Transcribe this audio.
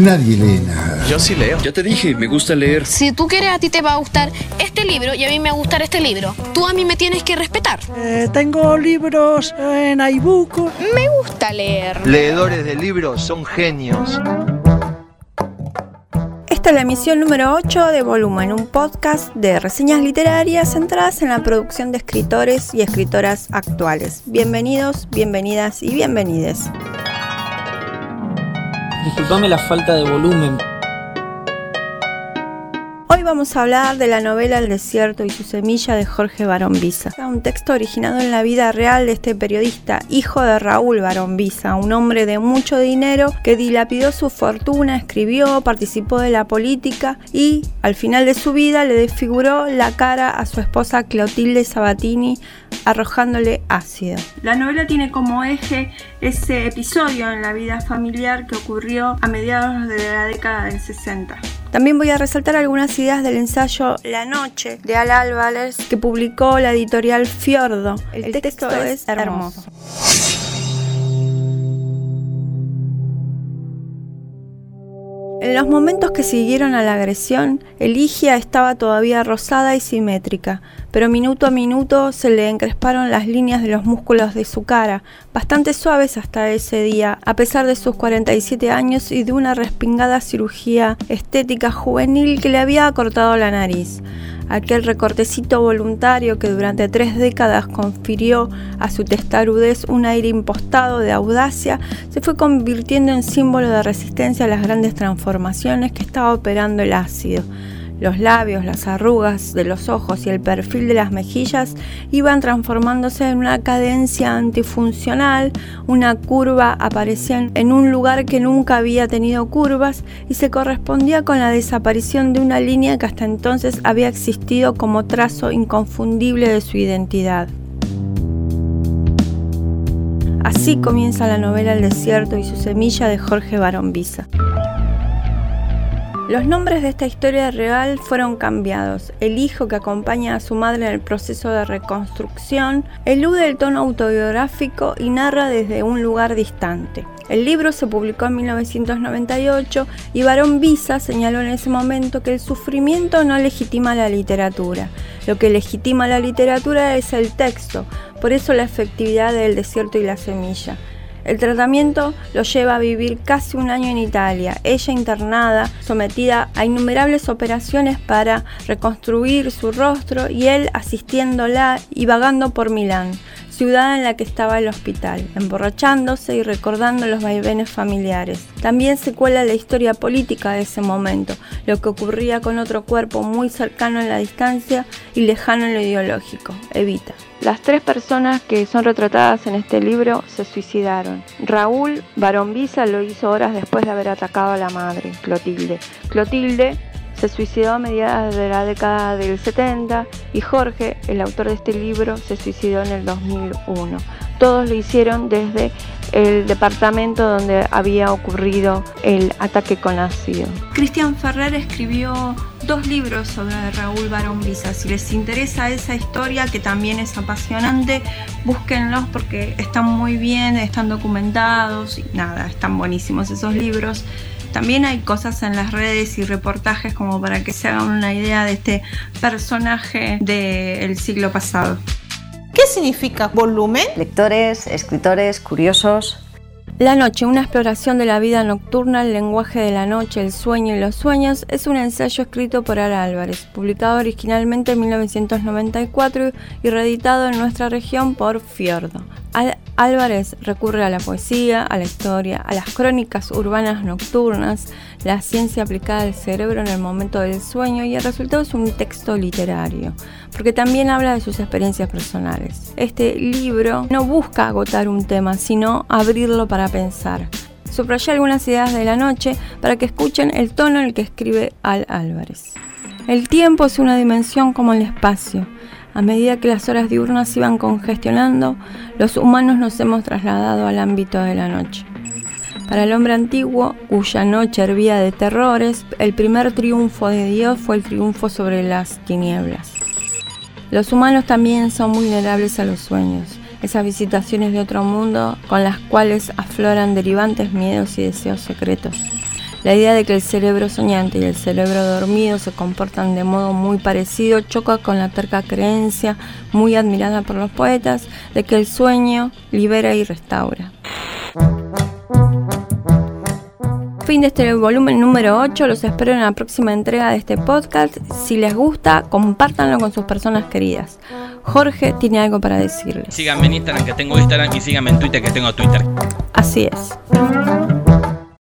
Nadie lee nada. Yo sí leo. Ya te dije, me gusta leer. Si tú quieres, a ti te va a gustar este libro y a mí me va a gustar este libro. Tú a mí me tienes que respetar. Eh, tengo libros en iBook. Me gusta leer. Leedores de libros son genios. Esta es la emisión número 8 de Volumen, un podcast de reseñas literarias centradas en la producción de escritores y escritoras actuales. Bienvenidos, bienvenidas y bienvenides. Disculpame la falta de volumen. Hoy vamos a hablar de la novela El desierto y su semilla de Jorge Barón Visa, un texto originado en la vida real de este periodista, hijo de Raúl Barón Visa, un hombre de mucho dinero que dilapidó su fortuna, escribió, participó de la política y al final de su vida le desfiguró la cara a su esposa Clotilde Sabatini arrojándole ácido. La novela tiene como eje ese episodio en la vida familiar que ocurrió a mediados de la década del 60. También voy a resaltar algunas ideas del ensayo La Noche de Al Álvarez que publicó la editorial Fiordo. El, texto, es hermoso. En los momentos que siguieron a la agresión, Eligia estaba todavía rosada y simétrica, pero minuto a minuto se le encresparon las líneas de los músculos de su cara, bastante suaves hasta ese día, a pesar de sus 47 años y de una respingada cirugía estética juvenil que le había cortado la nariz aquel recortecito voluntario que durante tres décadas confirió a su testarudez un aire impostado de audacia, se fue convirtiendo en símbolo de resistencia a las grandes transformaciones que estaba operando el ácido. Los labios, las arrugas de los ojos y el perfil de las mejillas iban transformándose en una cadencia antifuncional, una curva aparecía en un lugar que nunca había tenido curvas y se correspondía con la desaparición de una línea que hasta entonces había existido como trazo inconfundible de su identidad. Así comienza la novela El desierto y su semilla de Jorge Barón Visa. Los nombres de esta historia real fueron cambiados. El hijo que acompaña a su madre en el proceso de reconstrucción elude el tono autobiográfico y narra desde un lugar distante. El libro se publicó en 1998 y Barón Visa señaló en ese momento que el sufrimiento no legitima la literatura. Lo que legitima la literatura es el texto, por eso la efectividad del desierto y la semilla. El tratamiento lo lleva a vivir casi un año en Italia, ella internada, sometida a innumerables operaciones para reconstruir su rostro y él asistiéndola y vagando por Milán, ciudad en la que estaba el hospital, emborrachándose y recordando los vaivenes familiares. También se cuela la historia política de ese momento, lo que ocurría con otro cuerpo muy cercano en la distancia y lejano en lo ideológico, Evita. Las tres personas que son retratadas en este libro se suicidaron. Raúl Barón lo hizo horas después de haber atacado a la madre, Clotilde. Clotilde se suicidó a mediados de la década del 70 y Jorge, el autor de este libro, se suicidó en el 2001. Todos lo hicieron desde el departamento donde había ocurrido el ataque con ácido. Cristian Ferrer escribió dos libros sobre Raúl Barón Visa. Si les interesa esa historia, que también es apasionante, búsquenlos porque están muy bien, están documentados y nada, están buenísimos esos libros. También hay cosas en las redes y reportajes como para que se hagan una idea de este personaje del siglo pasado. ¿Qué significa volumen? Lectores, escritores, curiosos. La noche, una exploración de la vida nocturna, el lenguaje de la noche, el sueño y los sueños, es un ensayo escrito por Ara Álvarez, publicado originalmente en 1994 y reeditado en nuestra región por Fiordo. Álvarez recurre a la poesía, a la historia, a las crónicas urbanas nocturnas, la ciencia aplicada al cerebro en el momento del sueño y el resultado es un texto literario, porque también habla de sus experiencias personales. Este libro no busca agotar un tema, sino abrirlo para pensar. Subrayé algunas ideas de la noche para que escuchen el tono en el que escribe Al Álvarez. El tiempo es una dimensión como el espacio a medida que las horas diurnas iban congestionando, los humanos nos hemos trasladado al ámbito de la noche. Para el hombre antiguo, cuya noche hervía de terrores, el primer triunfo de Dios fue el triunfo sobre las tinieblas. Los humanos también son vulnerables a los sueños, esas visitaciones de otro mundo con las cuales afloran derivantes miedos y deseos secretos. La idea de que el cerebro soñante y el cerebro dormido se comportan de modo muy parecido choca con la terca creencia, muy admirada por los poetas, de que el sueño libera y restaura. Fin de este volumen número 8. Los espero en la próxima entrega de este podcast. Si les gusta, compártanlo con sus personas queridas. Jorge tiene algo para decirles. Síganme en Instagram que tengo Instagram y síganme en Twitter que tengo Twitter. Así es.